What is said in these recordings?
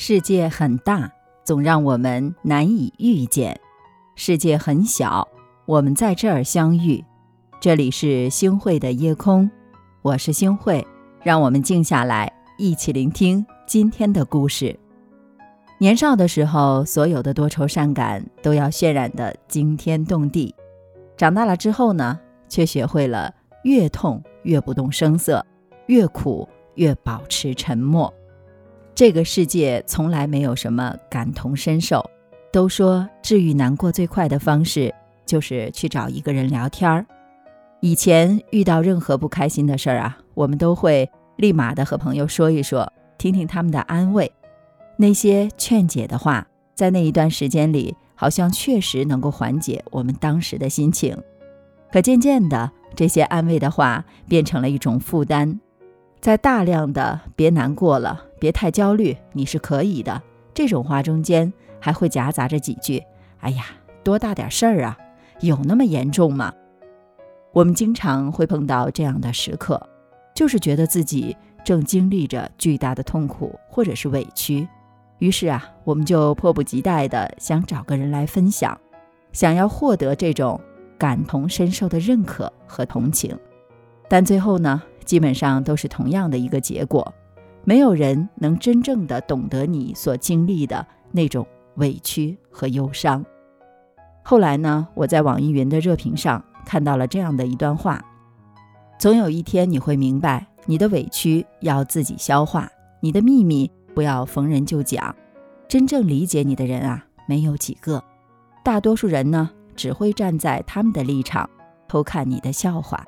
世界很大，总让我们难以遇见；世界很小，我们在这儿相遇。这里是星汇的夜空，我是星汇，让我们静下来，一起聆听今天的故事。年少的时候，所有的多愁善感都要渲染的惊天动地；长大了之后呢，却学会了越痛越不动声色，越苦越保持沉默。这个世界从来没有什么感同身受。都说治愈难过最快的方式就是去找一个人聊天儿。以前遇到任何不开心的事儿啊，我们都会立马的和朋友说一说，听听他们的安慰。那些劝解的话，在那一段时间里，好像确实能够缓解我们当时的心情。可渐渐的，这些安慰的话变成了一种负担。在大量的“别难过了，别太焦虑，你是可以的”这种话中间，还会夹杂着几句：“哎呀，多大点事儿啊，有那么严重吗？”我们经常会碰到这样的时刻，就是觉得自己正经历着巨大的痛苦或者是委屈，于是啊，我们就迫不及待的想找个人来分享，想要获得这种感同身受的认可和同情，但最后呢？基本上都是同样的一个结果，没有人能真正的懂得你所经历的那种委屈和忧伤。后来呢，我在网易云的热评上看到了这样的一段话：总有一天你会明白，你的委屈要自己消化，你的秘密不要逢人就讲。真正理解你的人啊，没有几个，大多数人呢，只会站在他们的立场偷看你的笑话。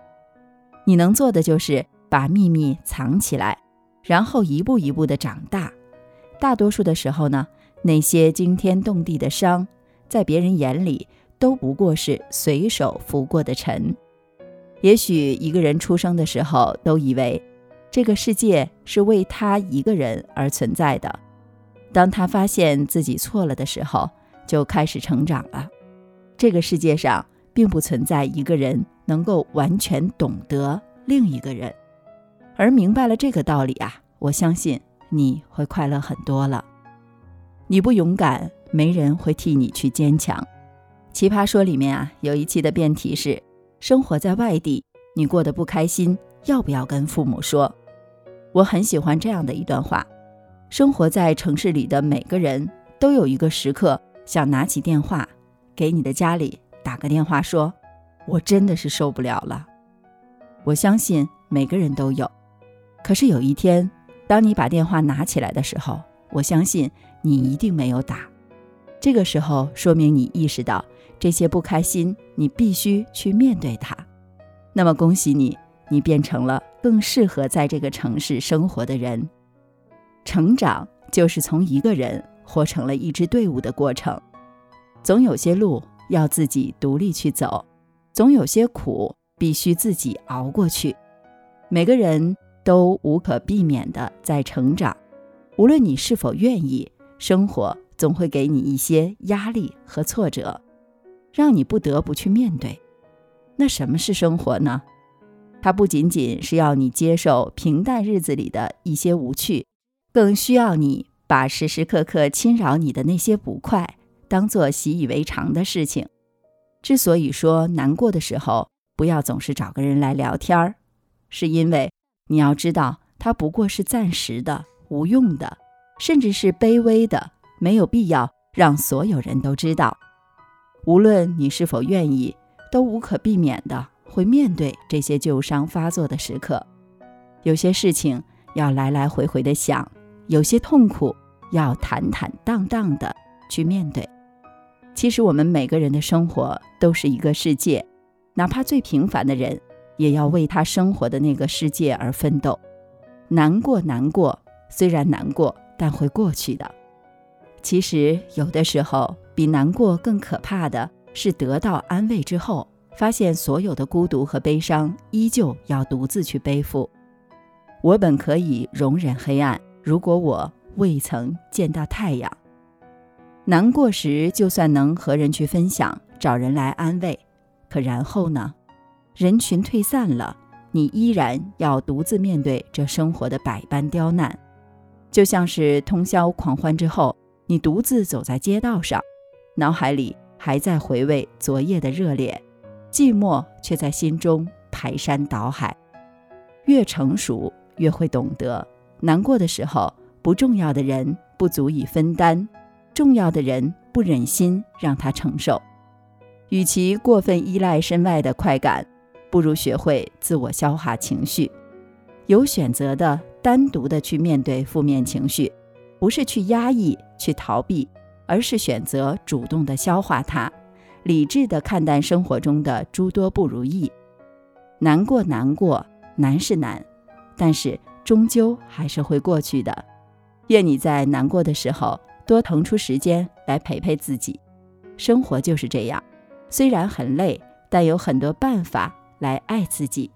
你能做的就是把秘密藏起来，然后一步一步的长大。大多数的时候呢，那些惊天动地的伤，在别人眼里都不过是随手拂过的尘。也许一个人出生的时候都以为这个世界是为他一个人而存在的，当他发现自己错了的时候，就开始成长了。这个世界上并不存在一个人。能够完全懂得另一个人，而明白了这个道理啊，我相信你会快乐很多了。你不勇敢，没人会替你去坚强。奇葩说里面啊，有一期的辩题是：生活在外地，你过得不开心，要不要跟父母说？我很喜欢这样的一段话：生活在城市里的每个人都有一个时刻，想拿起电话，给你的家里打个电话说。我真的是受不了了，我相信每个人都有。可是有一天，当你把电话拿起来的时候，我相信你一定没有打。这个时候，说明你意识到这些不开心，你必须去面对它。那么恭喜你，你变成了更适合在这个城市生活的人。成长就是从一个人活成了一支队伍的过程，总有些路要自己独立去走。总有些苦必须自己熬过去，每个人都无可避免的在成长，无论你是否愿意，生活总会给你一些压力和挫折，让你不得不去面对。那什么是生活呢？它不仅仅是要你接受平淡日子里的一些无趣，更需要你把时时刻刻侵扰你的那些不快，当做习以为常的事情。之所以说难过的时候不要总是找个人来聊天儿，是因为你要知道，它不过是暂时的、无用的，甚至是卑微的，没有必要让所有人都知道。无论你是否愿意，都无可避免的会面对这些旧伤发作的时刻。有些事情要来来回回的想，有些痛苦要坦坦荡荡的去面对。其实我们每个人的生活都是一个世界，哪怕最平凡的人，也要为他生活的那个世界而奋斗。难过，难过，虽然难过，但会过去的。其实有的时候，比难过更可怕的是得到安慰之后，发现所有的孤独和悲伤依旧要独自去背负。我本可以容忍黑暗，如果我未曾见到太阳。难过时，就算能和人去分享，找人来安慰，可然后呢？人群退散了，你依然要独自面对这生活的百般刁难。就像是通宵狂欢之后，你独自走在街道上，脑海里还在回味昨夜的热烈，寂寞却在心中排山倒海。越成熟，越会懂得，难过的时候，不重要的人不足以分担，重要的人不忍心让他承受。与其过分依赖身外的快感，不如学会自我消化情绪，有选择的单独的去面对负面情绪，不是去压抑、去逃避，而是选择主动的消化它，理智的看待生活中的诸多不如意。难过，难过，难是难，但是终究还是会过去的。愿你在难过的时候多腾出时间来陪陪自己。生活就是这样，虽然很累，但有很多办法。来爱自己，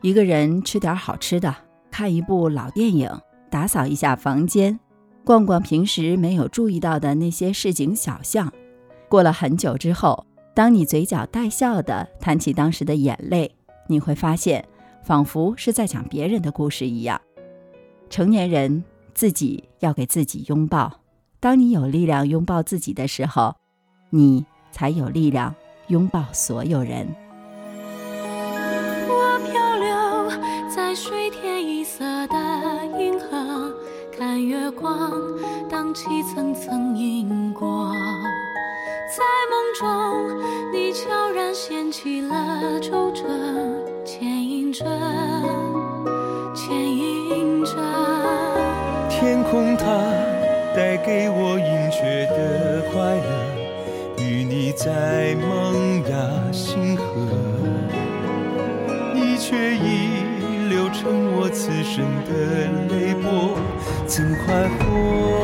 一个人吃点好吃的，看一部老电影，打扫一下房间，逛逛平时没有注意到的那些市井小巷。过了很久之后，当你嘴角带笑的谈起当时的眼泪，你会发现，仿佛是在讲别人的故事一样。成年人自己要给自己拥抱。当你有力量拥抱自己的时候，你才有力量拥抱所有人。月光荡起层层银光。在梦中，你悄然掀起了皱褶，牵引着，牵引着。天空它带给我隐却的快乐，与你在萌芽星河，你却已。我此生的泪波，怎快活？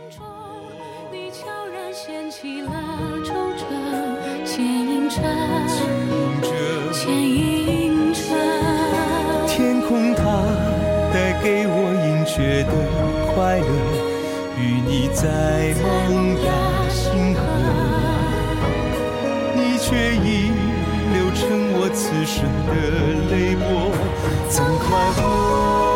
它。带给我隐却的快乐，与你在萌芽星河，你却已流成我此生的泪波，怎快活？